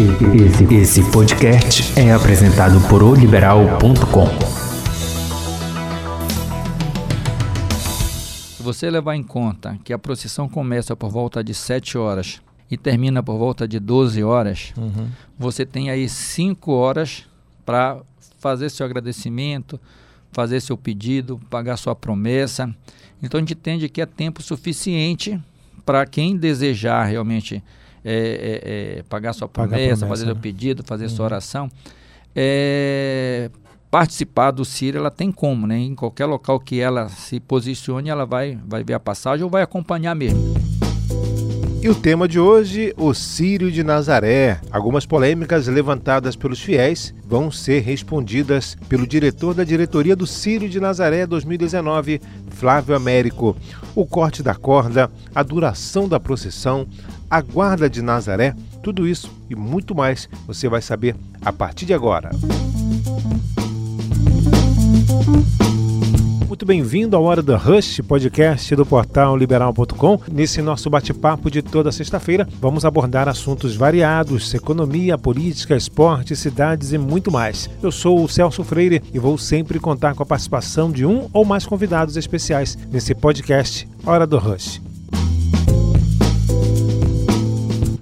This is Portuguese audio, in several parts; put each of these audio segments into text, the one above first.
Esse, esse podcast é apresentado por oliberal.com. Se você levar em conta que a procissão começa por volta de 7 horas e termina por volta de 12 horas, uhum. você tem aí 5 horas para fazer seu agradecimento, fazer seu pedido, pagar sua promessa. Então a gente entende que é tempo suficiente para quem desejar realmente é, é, é, pagar sua promessa, promessa fazer né? seu pedido, fazer uhum. sua oração, é, participar do Círio, ela tem como, né? Em qualquer local que ela se posicione, ela vai, vai ver a passagem ou vai acompanhar mesmo. E o tema de hoje, o Sírio de Nazaré. Algumas polêmicas levantadas pelos fiéis vão ser respondidas pelo diretor da diretoria do Sírio de Nazaré 2019, Flávio Américo. O corte da corda, a duração da procissão, a guarda de Nazaré, tudo isso e muito mais você vai saber a partir de agora. Muito bem-vindo à Hora do Rush, podcast do portal liberal.com. Nesse nosso bate-papo de toda sexta-feira, vamos abordar assuntos variados: economia, política, esporte, cidades e muito mais. Eu sou o Celso Freire e vou sempre contar com a participação de um ou mais convidados especiais nesse podcast Hora do Rush.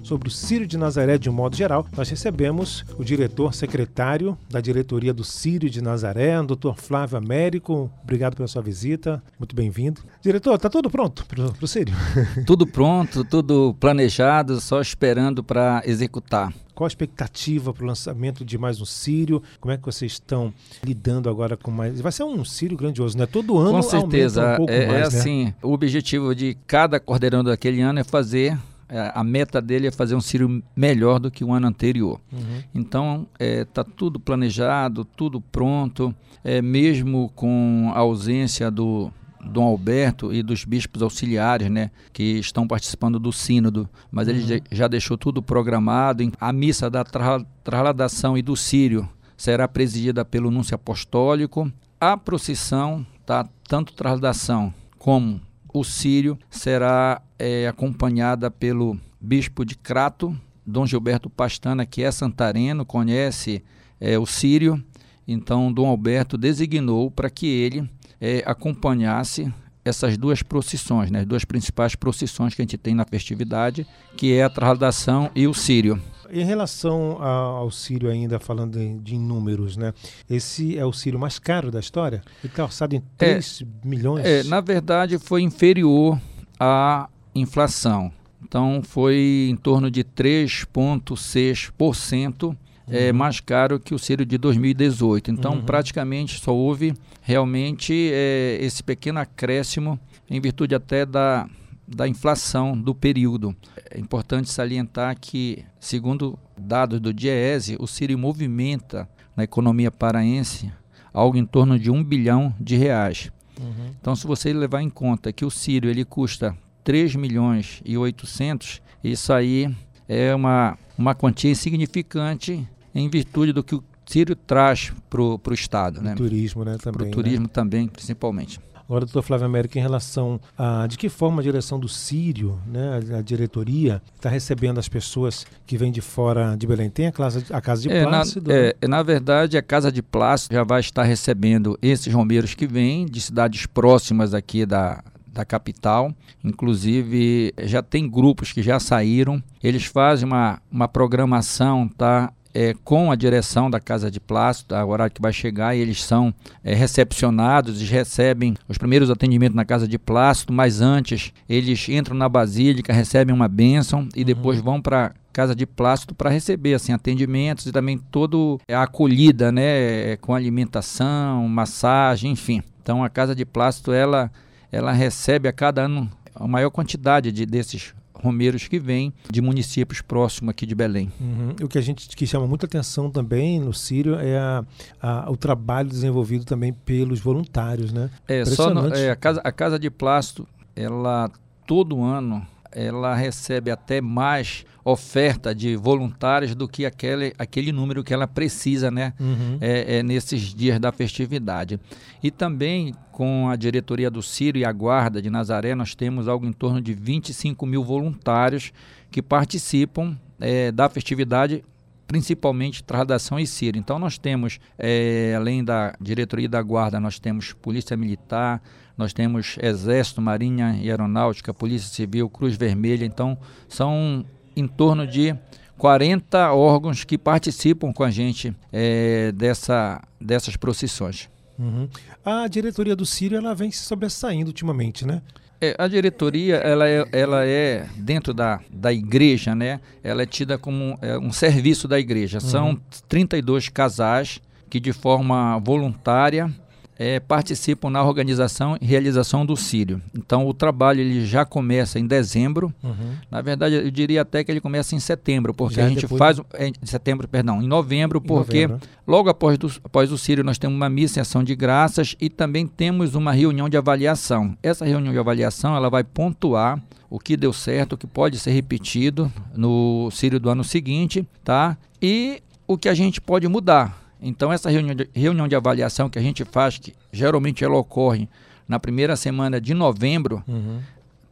Sobre o Círio de Nazaré de um modo geral, nós recebemos o diretor secretário da diretoria do Círio de Nazaré, o doutor Flávio Américo. Obrigado pela sua visita, muito bem-vindo. Diretor, está tudo pronto para o Círio? Tudo pronto, tudo planejado, só esperando para executar. Qual a expectativa para o lançamento de mais um Sírio? Como é que vocês estão lidando agora com mais? Vai ser um Sírio grandioso, né? Todo ano Com certeza, um pouco é, mais, é né? assim. O objetivo de cada coordenador daquele ano é fazer é, a meta dele é fazer um Círio melhor do que o ano anterior. Uhum. Então, está é, tá tudo planejado, tudo pronto, é, mesmo com a ausência do Dom Alberto e dos bispos auxiliares, né, que estão participando do sínodo, mas uhum. ele já deixou tudo programado. A missa da tra trasladação e do Sírio será presidida pelo núncio apostólico. A procissão, tá, tanto trasladação como o Sírio será é, acompanhada pelo bispo de Crato, Dom Gilberto Pastana, que é santareno, conhece é, o Sírio. Então, Dom Alberto designou para que ele é, acompanhasse essas duas procissões, né, as duas principais procissões que a gente tem na festividade, que é a trasladação e o Sírio. Em relação ao Sírio, ainda falando de, números, né? Esse é o Sírio mais caro da história? Ele está orçado em 3 é, milhões? É, na verdade, foi inferior à inflação. Então, foi em torno de 3,6%. É uhum. mais caro que o Sírio de 2018. Então, uhum. praticamente só houve realmente é, esse pequeno acréscimo em virtude até da, da inflação do período. É importante salientar que, segundo dados do DIEESE, o Sírio movimenta na economia paraense algo em torno de um bilhão de reais. Uhum. Então, se você levar em conta que o Sírio ele custa 3 milhões e 800, isso aí é uma, uma quantia insignificante em virtude do que o Sírio traz para o Estado. Né? turismo, né? Também, para o turismo né? também, principalmente. Agora, doutor Flávio América, em relação a de que forma a direção do Sírio, né, a, a diretoria, está recebendo as pessoas que vêm de fora de Belém? Tem a casa, a casa de é, Plácido? Na, é, na verdade, a Casa de Plácido já vai estar recebendo esses romeiros que vêm de cidades próximas aqui da, da capital. Inclusive, já tem grupos que já saíram. Eles fazem uma, uma programação, tá? É, com a direção da Casa de Plástico, o horário que vai chegar, e eles são é, recepcionados, eles recebem os primeiros atendimentos na Casa de Plástico, mas antes eles entram na Basílica, recebem uma bênção e uhum. depois vão para casa de plástico para receber assim atendimentos e também todo a acolhida né com alimentação massagem enfim então a casa de plástico ela ela recebe a cada ano a maior quantidade de desses romeiros que vêm de municípios próximos aqui de Belém. Uhum. O que a gente que chama muita atenção também no Sírio é a, a, o trabalho desenvolvido também pelos voluntários, né? É, só no, é, a, casa, a Casa de Plástico, ela todo ano ela recebe até mais oferta de voluntários do que aquele, aquele número que ela precisa né, uhum. é, é, nesses dias da festividade. E também com a diretoria do Ciro e a Guarda de Nazaré, nós temos algo em torno de 25 mil voluntários que participam é, da festividade principalmente trasladação e Sírio. Então nós temos, é, além da diretoria da guarda, nós temos polícia militar, nós temos exército, marinha e aeronáutica, polícia civil, Cruz Vermelha. Então são em torno de 40 órgãos que participam com a gente é, dessa, dessas procissões. Uhum. A diretoria do Sírio ela vem se sobressaindo ultimamente, né? É, a diretoria, ela é, ela é, dentro da, da igreja, né? Ela é tida como é, um serviço da igreja. Uhum. São 32 casais que de forma voluntária é, participam na organização e realização do Sírio. Então o trabalho ele já começa em dezembro. Uhum. Na verdade, eu diria até que ele começa em setembro, porque já a gente depois... faz em setembro, perdão, em novembro, porque em novembro. logo após, do, após o Sírio nós temos uma missa em ação de graças e também temos uma reunião de avaliação. Essa reunião de avaliação ela vai pontuar o que deu certo, o que pode ser repetido no Sírio do ano seguinte, tá? E o que a gente pode mudar. Então, essa reunião de, reunião de avaliação que a gente faz, que geralmente ela ocorre na primeira semana de novembro, uhum.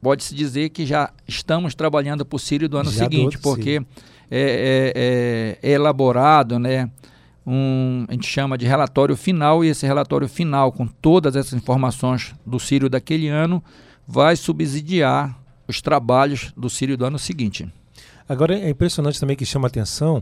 pode-se dizer que já estamos trabalhando para o Sírio do ano já seguinte, porque é, é, é, elaborado, né? Um, a gente chama de relatório final, e esse relatório final, com todas essas informações do Sírio daquele ano, vai subsidiar os trabalhos do Sírio do ano seguinte. Agora é impressionante também que chama atenção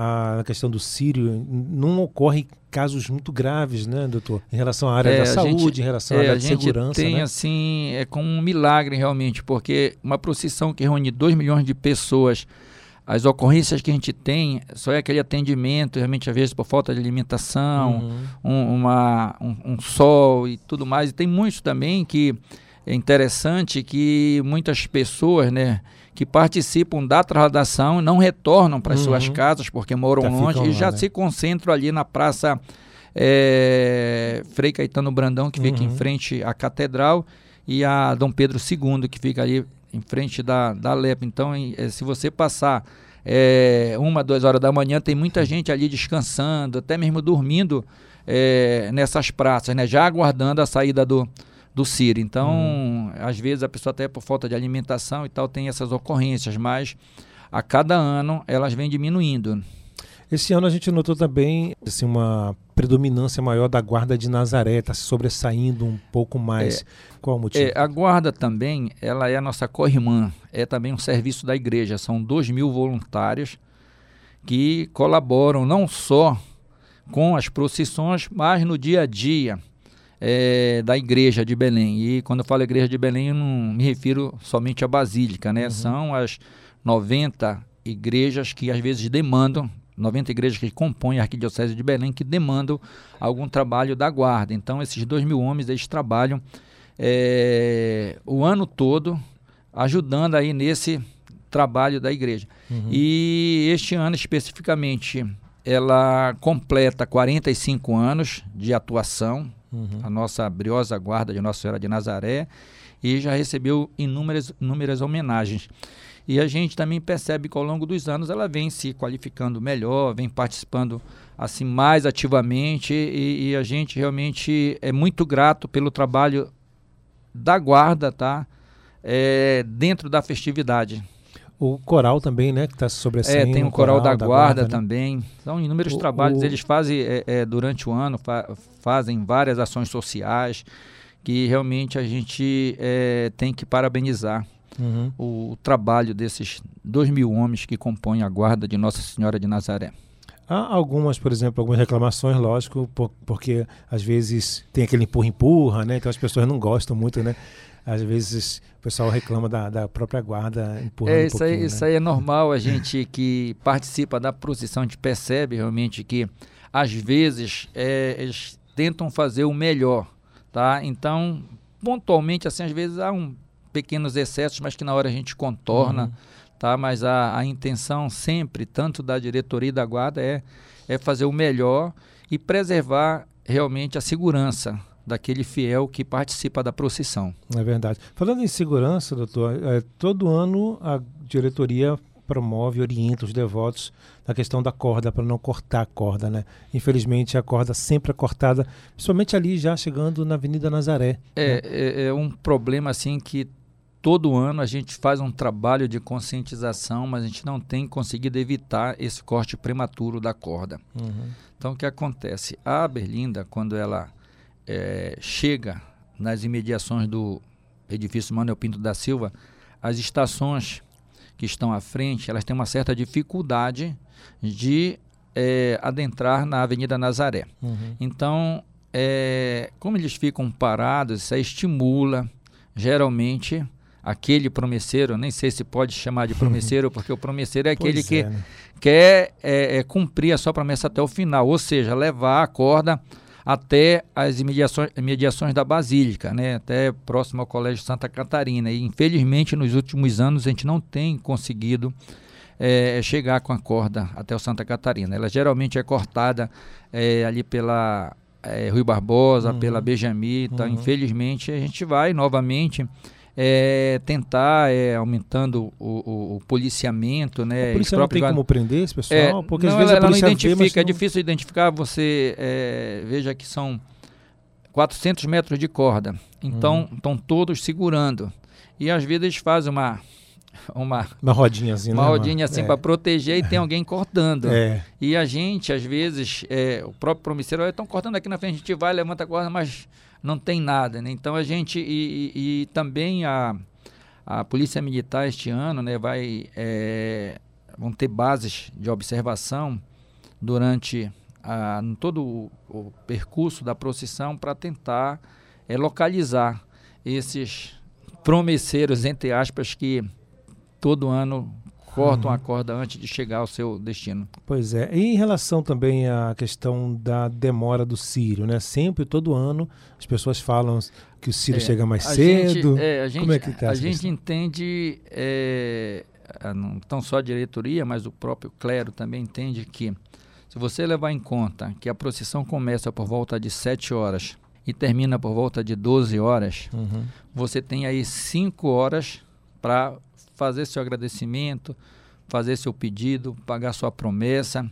a questão do Sírio, não ocorre casos muito graves, né, doutor? Em relação à área é, da saúde, gente, em relação à é, área de segurança. Tem né? assim, é como um milagre realmente, porque uma procissão que reúne 2 milhões de pessoas, as ocorrências que a gente tem só é aquele atendimento, realmente às vezes por falta de alimentação, uhum. um, uma, um, um sol e tudo mais. E tem muitos também que é interessante que muitas pessoas, né? Que participam da trasladação não retornam para uhum. suas casas porque moram já longe e já né? se concentram ali na praça é, Frei Caetano Brandão, que uhum. fica em uhum. frente à catedral, e a Dom Pedro II, que fica ali em frente da, da Lepa. Então, é, se você passar é, uma, duas horas da manhã, tem muita gente ali descansando, até mesmo dormindo é, nessas praças, né? já aguardando a saída do, do Ciro. Então, hum. às vezes a pessoa até por falta de alimentação e tal tem essas ocorrências, mas a cada ano elas vêm diminuindo. Esse ano a gente notou também assim, uma predominância maior da guarda de Nazaré, está sobressaindo um pouco mais. É, Qual o motivo? É, a guarda também, ela é a nossa corrimã, é também um serviço da igreja. São dois mil voluntários que colaboram não só com as procissões, mas no dia a dia é, da igreja de Belém. E quando eu falo igreja de Belém, eu não me refiro somente à Basílica, né? Uhum. São as 90 igrejas que às vezes demandam 90 igrejas que compõem a Arquidiocese de Belém que demandam algum trabalho da guarda. Então, esses dois mil homens, eles trabalham é, o ano todo ajudando aí nesse trabalho da igreja. Uhum. E este ano especificamente, ela completa 45 anos de atuação, uhum. a nossa briosa guarda de Nossa Senhora de Nazaré, e já recebeu inúmeras, inúmeras homenagens. E a gente também percebe que ao longo dos anos ela vem se qualificando melhor, vem participando assim mais ativamente e, e a gente realmente é muito grato pelo trabalho da guarda, tá? É, dentro da festividade. O coral também, né, que está sobressaindo. É, tem o coral, coral da, da, guarda, guarda né? também. São inúmeros o, trabalhos. O... Eles fazem é, é, durante o ano, fa fazem várias ações sociais que realmente a gente é, tem que parabenizar uhum. o, o trabalho desses dois mil homens que compõem a guarda de Nossa Senhora de Nazaré. Há algumas, por exemplo, algumas reclamações, lógico, por, porque às vezes tem aquele empurra-empurra, né? Então as pessoas não gostam muito, né? Às vezes o pessoal reclama da, da própria guarda empurrando é, isso um aí, né? Isso aí é normal, a gente que participa da procissão, a gente percebe realmente que às vezes é, eles tentam fazer o melhor, tá? Então, pontualmente, assim, às vezes há um pequenos excessos, mas que na hora a gente contorna, uhum. tá? Mas a, a intenção sempre, tanto da diretoria e da guarda, é, é fazer o melhor e preservar realmente a segurança daquele fiel que participa da procissão. É verdade. Falando em segurança, doutor, é, todo ano a diretoria promove, orienta os devotos na questão da corda, para não cortar a corda, né? Infelizmente a corda sempre é cortada, principalmente ali já chegando na Avenida Nazaré. É, né? é, é um problema assim que todo ano a gente faz um trabalho de conscientização, mas a gente não tem conseguido evitar esse corte prematuro da corda. Uhum. Então, o que acontece? A Berlinda, quando ela é, chega nas imediações do edifício Manuel Pinto da Silva, as estações que estão à frente, elas têm uma certa dificuldade de é, adentrar na Avenida Nazaré. Uhum. Então, é, como eles ficam parados, isso estimula, geralmente, aquele promisseiro, nem sei se pode chamar de promisseiro, porque o promisseiro é aquele que é, né? quer é, é, cumprir a sua promessa até o final, ou seja, levar a corda até as imediações, imediações da Basílica, né, até próximo ao Colégio Santa Catarina. E infelizmente nos últimos anos a gente não tem conseguido é, chegar com a corda até o Santa Catarina. Ela geralmente é cortada é, ali pela é, Rui Barbosa, uhum. pela Benjamin. Então, uhum. infelizmente, a gente vai novamente é, tentar é, aumentando o, o, o, policiamento, né? A polícia não tem como prender esse pessoal? É, porque não, às vezes ela, a polícia não identifica, vê, é difícil identificar. Você é, veja que são 400 metros de corda, então estão uhum. todos segurando e às vezes fazem uma uma uma rodinha assim, uma né, rodinha assim é. para proteger e tem alguém cortando. É. E a gente às vezes é, o próprio promissário estão cortando aqui na frente, a gente vai levanta a corda, mas não tem nada, né? Então a gente e, e, e também a, a polícia militar este ano, né, vai é, vão ter bases de observação durante a, todo o, o percurso da procissão para tentar é, localizar esses promesseiros entre aspas que todo ano cortam uhum. a corda antes de chegar ao seu destino. Pois é. E em relação também à questão da demora do Sírio, né? Sempre, todo ano, as pessoas falam que o Sírio é, chega mais cedo. Gente, é, gente, Como é que tá A gente entende, é, não tão só a diretoria, mas o próprio clero também entende que se você levar em conta que a procissão começa por volta de 7 horas e termina por volta de 12 horas, uhum. você tem aí 5 horas para fazer seu agradecimento, fazer seu pedido, pagar sua promessa.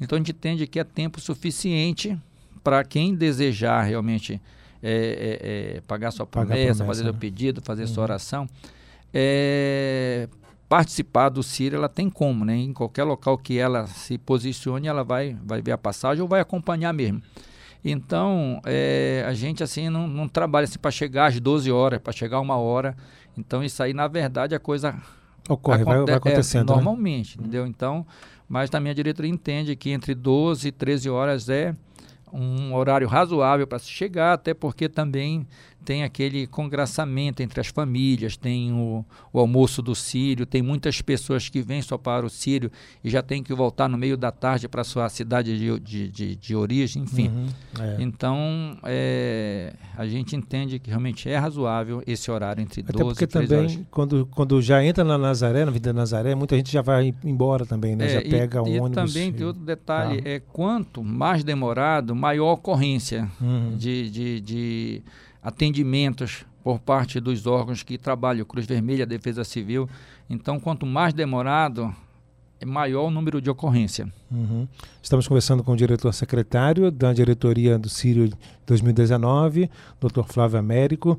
Então a gente entende que é tempo suficiente para quem desejar realmente é, é, é, pagar sua promessa, promessa fazer né? seu pedido, fazer uhum. sua oração. É, participar do CIR, ela tem como, né? Em qualquer local que ela se posicione, ela vai, vai ver a passagem ou vai acompanhar mesmo. Então, é, a gente assim não, não trabalha assim para chegar às 12 horas, para chegar uma hora. Então isso aí, na verdade, a coisa ocorre, vai, vai, acontecendo. É, normalmente, né? entendeu? Então, mas também a diretoria entende que entre 12 e 13 horas é um horário razoável para se chegar, até porque também tem aquele congraçamento entre as famílias, tem o, o, almoço do Sírio, tem muitas pessoas que vêm só para o Sírio e já tem que voltar no meio da tarde para sua cidade de, de, de, de origem, enfim. Uhum, é. Então, é, a gente entende que realmente é razoável esse horário entre Até 12 porque e 13 também, horas. Quando, quando já entra na Nazaré, na Vida Nazaré, muita gente já vai embora também, né? É, já pega e, um ônibus. E também tem outro detalhe, é quanto mais demorado, maior a ocorrência uhum. de, de, de atendimentos por parte dos órgãos que trabalham, Cruz Vermelha, Defesa Civil. Então, quanto mais demorado, é maior o número de ocorrência. Uhum. Estamos conversando com o diretor secretário da diretoria do Sírio 2019, Dr. Flávio Américo.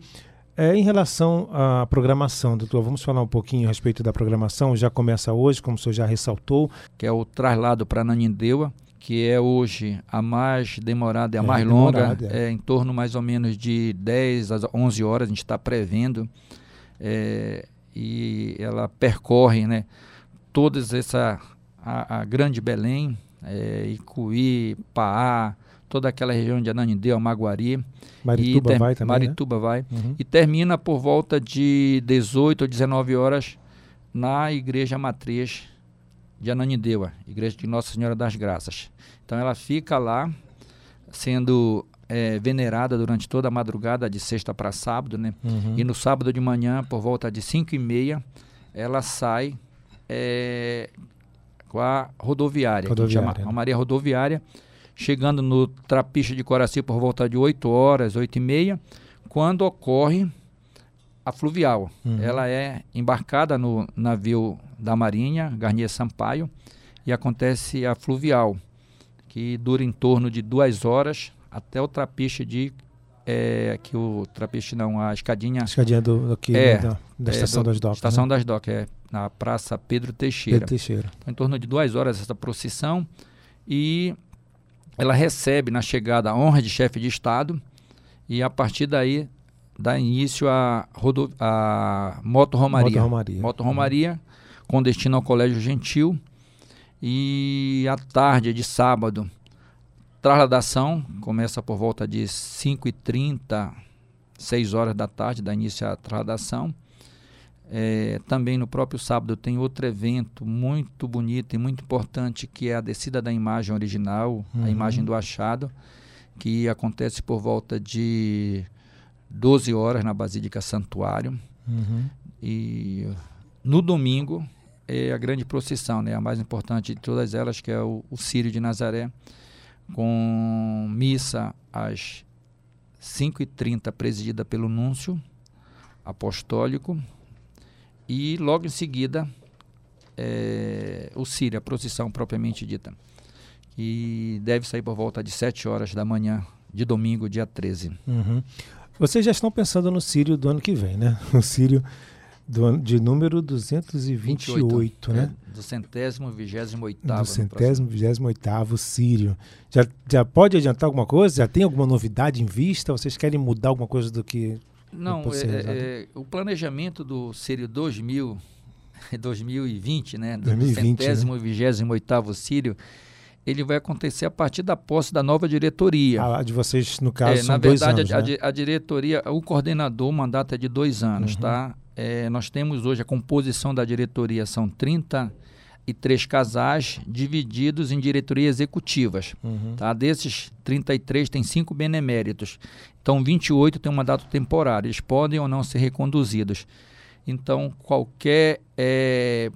É, em relação à programação, doutor, vamos falar um pouquinho a respeito da programação. Já começa hoje, como o senhor já ressaltou. Que é o traslado para Nanindeua, que é hoje a mais demorada e a é, mais longa, é. é. em torno mais ou menos de 10 a 11 horas, a gente está prevendo, é, e ela percorre né, todas essa, a, a Grande Belém, é, Icuí, Paá, toda aquela região de Ananindeu, Maguari. Marituba vai também, né? Marituba né? vai. Uhum. E termina por volta de 18 ou 19 horas na Igreja Matriz de Ananindeua, Igreja de Nossa Senhora das Graças. Então ela fica lá sendo é, venerada durante toda a madrugada de sexta para sábado, né? Uhum. E no sábado de manhã, por volta de 5 e meia, ela sai é, com a rodoviária, rodoviária. que chama a Maria Rodoviária, chegando no Trapiche de Coraci por volta de 8 horas, 8 e meia, quando ocorre a fluvial. Uhum. Ela é embarcada no navio da Marinha, Garnier Sampaio, e acontece a fluvial, que dura em torno de duas horas até o trapiche de é que o trapiche não, a escadinha. A escadinha do, aqui, é, da, da é, Estação do, das Docas. Estação né? das Docas, é, na Praça Pedro Teixeira. Pedro Teixeira. Então, em torno de duas horas essa procissão e ela recebe na chegada a honra de chefe de Estado e a partir daí dá início a, rodo, a moto romaria. Moto Romaria. Moto Romaria, com destino ao Colégio Gentil. E à tarde de sábado, trasladação, começa por volta de 5h30, 6 horas da tarde, dá início a trasladação. É, também no próprio sábado tem outro evento muito bonito e muito importante que é a descida da imagem original, Uhum. a imagem do achado, que acontece por volta de 12 horas na Basílica Santuário. Uhum. E no domingo é a grande procissão, né? a mais importante de todas elas, que é o, o Círio de Nazaré, com missa às 5h30, presidida pelo Núncio Apostólico, e logo em seguida é, o Círio, a procissão propriamente dita, que deve sair por volta de 7 horas da manhã de domingo, dia 13. Uhum. Vocês já estão pensando no Sírio do ano que vem, né? O Sírio do de número 228, né? É, do centésimo, vigésimo Do oitavo. centésimo, vigésimo oitavo Sírio. Já, já pode adiantar alguma coisa? Já tem alguma novidade em vista? Vocês querem mudar alguma coisa do que... Não, é, é, o planejamento do Sírio 2000, 2020, né? Do 2020, né? centésimo, vigésimo oitavo Sírio, ele vai acontecer a partir da posse da nova diretoria. A de vocês, no caso, É, são na dois verdade, anos, a, né? a diretoria, o coordenador, o mandato é de dois anos, Uhum. tá? É, nós temos hoje a composição da diretoria, são 33 casais divididos em diretorias executivas. Uhum. Tá? Desses 33, tem cinco beneméritos. Então, 28 tem um mandato temporário. Eles podem ou não ser reconduzidos. Então, qualquer eh,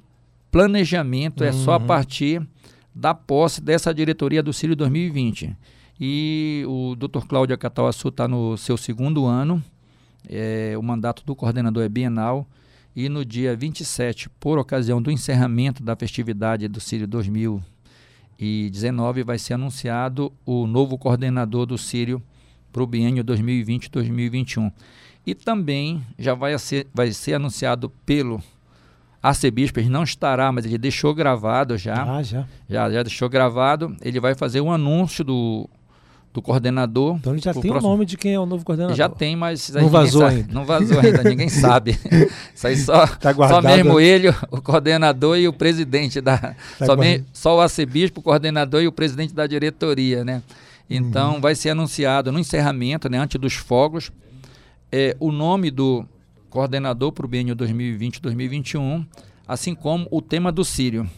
planejamento é só a Uhum. partir da posse dessa diretoria do Círio 2020. E o Dr. Cláudio Catauaçu está no seu segundo ano. Eh, o mandato do coordenador é bienal. E no dia 27, por ocasião do encerramento da festividade do Círio 2019, vai ser anunciado o novo coordenador do Sírio para o biênio 2020-2021. E também já vai ser, vai ser anunciado pelo arcebispo, ele não estará, mas ele deixou gravado já, Ah, já. já, já deixou gravado, ele vai fazer um anúncio do, do coordenador. Então ele já tem próximo- o nome de quem é o novo coordenador. Já tem, mas Não vazou sabe. ainda. Não vazou ainda, ninguém sabe. Isso aí só, Tá só mesmo ele, o coordenador e o presidente da. Tá só, me- só o arcebispo, o coordenador e o presidente da diretoria, né? Então Uhum. vai ser anunciado no encerramento, né, antes dos fogos, é, o nome do coordenador para o biênio 2020-2021, assim como o tema do Sírio.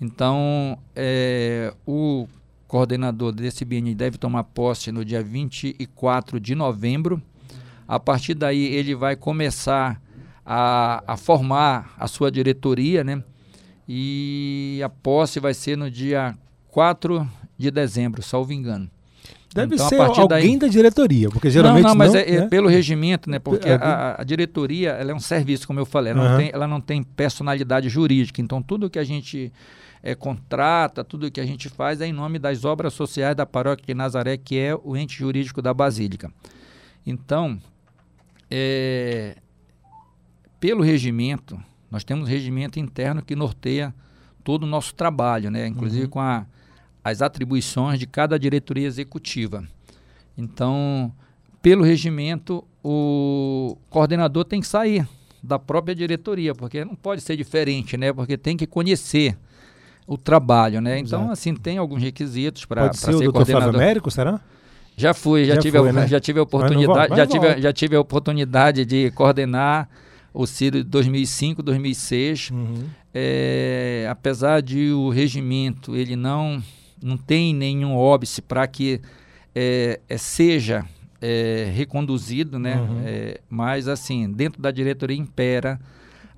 Então, é, o coordenador desse biênio deve tomar posse no dia 24 de novembro. A partir daí, ele vai começar a, a formar a sua diretoria, né? E a posse vai ser no dia 4 de dezembro, salvo engano. Deve Então, ser alguém daí- da diretoria, porque geralmente não, não, mas não, é, é né? pelo regimento, né? Porque É, a, a diretoria ela é um serviço, como eu falei, ela, Aham. não tem, ela não tem personalidade jurídica. Então, tudo que a gente é, contrata, tudo que a gente faz é em nome das obras sociais da paróquia de Nazaré, que é o ente jurídico da Basílica. Então, é, pelo regimento, nós temos um regimento interno que norteia todo o nosso trabalho, né? Inclusive Uhum. com a, as atribuições de cada diretoria executiva. Então, pelo regimento, o coordenador tem que sair da própria diretoria, porque não pode ser diferente, né? Porque tem que conhecer o trabalho, né? Então, Exato. assim, tem alguns requisitos para Pode ser o ser doutor Flávio coordenador. Américo, será? Já fui, já, Já tive, foi, a, né? já tive a oportunidade, já tive, volta. já tive a oportunidade de coordenar o Ciro de 2005, 2006. Uhum. É, apesar de o regimento ele não não tem nenhum óbice para que é, é, seja é, reconduzido, né? Uhum. É, mas assim dentro da diretoria impera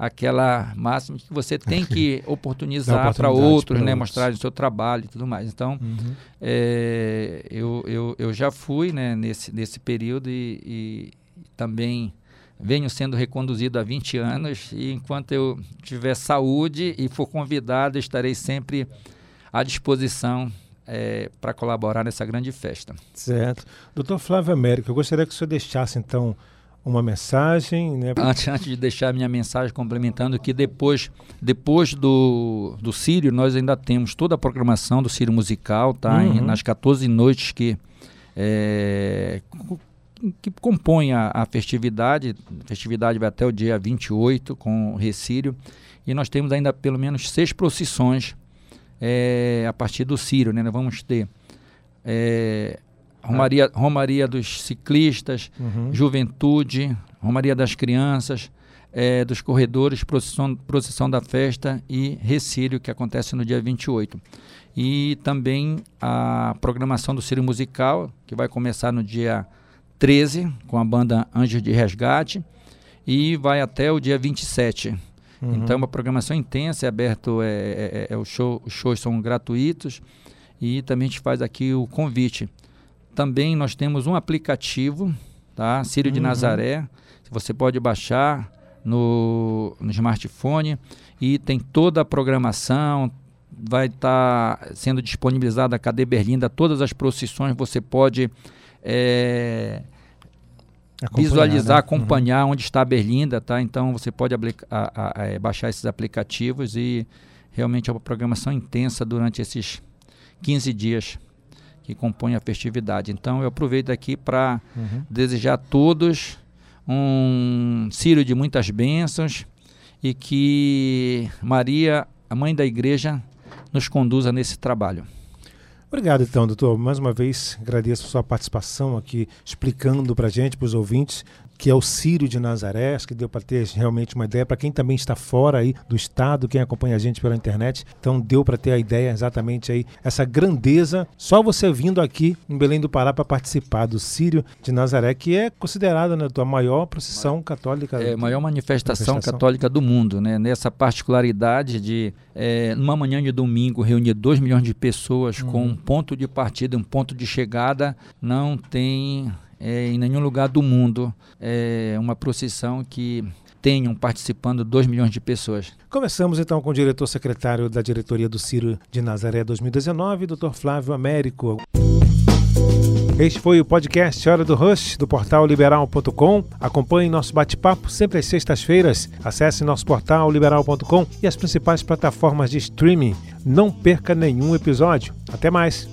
aquela máxima que você tem que oportunizar para outros, né? outros. Mostrar o seu trabalho e tudo mais. Então Uhum. é, eu, eu, eu já fui né, nesse, nesse período e, e também venho sendo reconduzido há 20 anos e enquanto eu tiver saúde e for convidado, estarei sempre à disposição é, para colaborar nessa grande festa. Certo. Doutor Flávio Américo, eu gostaria que o senhor deixasse então uma mensagem. Né? Antes, antes de deixar a minha mensagem complementando que depois, depois do, do Sírio, nós ainda temos toda a programação do Sírio Musical, tá? Uhum. nas 14 noites que, é, que compõem a, a, festividade. A festividade vai até o dia 28 com o Recírio. E nós temos ainda pelo menos seis procissões é, a partir do Sírio. Né? Nós vamos ter é, Romaria, Romaria dos ciclistas, uhum. juventude, Romaria das crianças, é, dos corredores, procissão, procissão da festa e Recírio, que acontece no dia 28. E também a programação do Círio Musical, que vai começar no dia 13, com a banda Anjos de Resgate, e vai até o dia 27. Uhum. Então é uma programação intensa, é aberto, é, é, é, o show, os shows são gratuitos, e também a gente faz aqui o convite também nós temos um aplicativo, tá? Sírio uhum. de Nazaré. Você pode baixar no, no smartphone e tem toda a programação. Vai estar tá sendo disponibilizada a Cadê Berlinda, todas as procissões você pode é, visualizar, né? acompanhar uhum. onde está a Berlinda, tá? Então você pode a, a, a, é, baixar esses aplicativos e realmente é uma programação intensa durante esses 15 dias que compõem a festividade. Então eu aproveito aqui para uhum. desejar a todos um Círio de muitas bênçãos e que Maria, a mãe da igreja, nos conduza nesse trabalho. Obrigado, então, doutor. Mais uma vez, agradeço a sua participação aqui, explicando para a gente, para os ouvintes, que é o Círio de Nazaré, acho que deu para ter realmente uma ideia para quem também está fora aí do estado, quem acompanha a gente pela internet, então deu para ter a ideia exatamente aí essa grandeza, só você vindo aqui em Belém do Pará para participar do Círio de Nazaré, que é considerada né, a maior procissão católica. É a maior manifestação, manifestação, católica do mundo, né? Nessa particularidade de é, numa manhã de domingo reunir 2 milhões de pessoas uhum. com um ponto de partida, um ponto de chegada, não tem é, em nenhum lugar do mundo é, uma procissão que tenham participando 2 milhões de pessoas. Começamos então com o diretor secretário da diretoria do Ciro de Nazaré 2019, Dr. Flávio Américo. Este foi o podcast Hora do Rush, do portal liberal.com. Acompanhe nosso bate-papo sempre às sextas-feiras. Acesse nosso portal liberal.com e as principais plataformas de streaming. Não perca nenhum episódio. Até mais!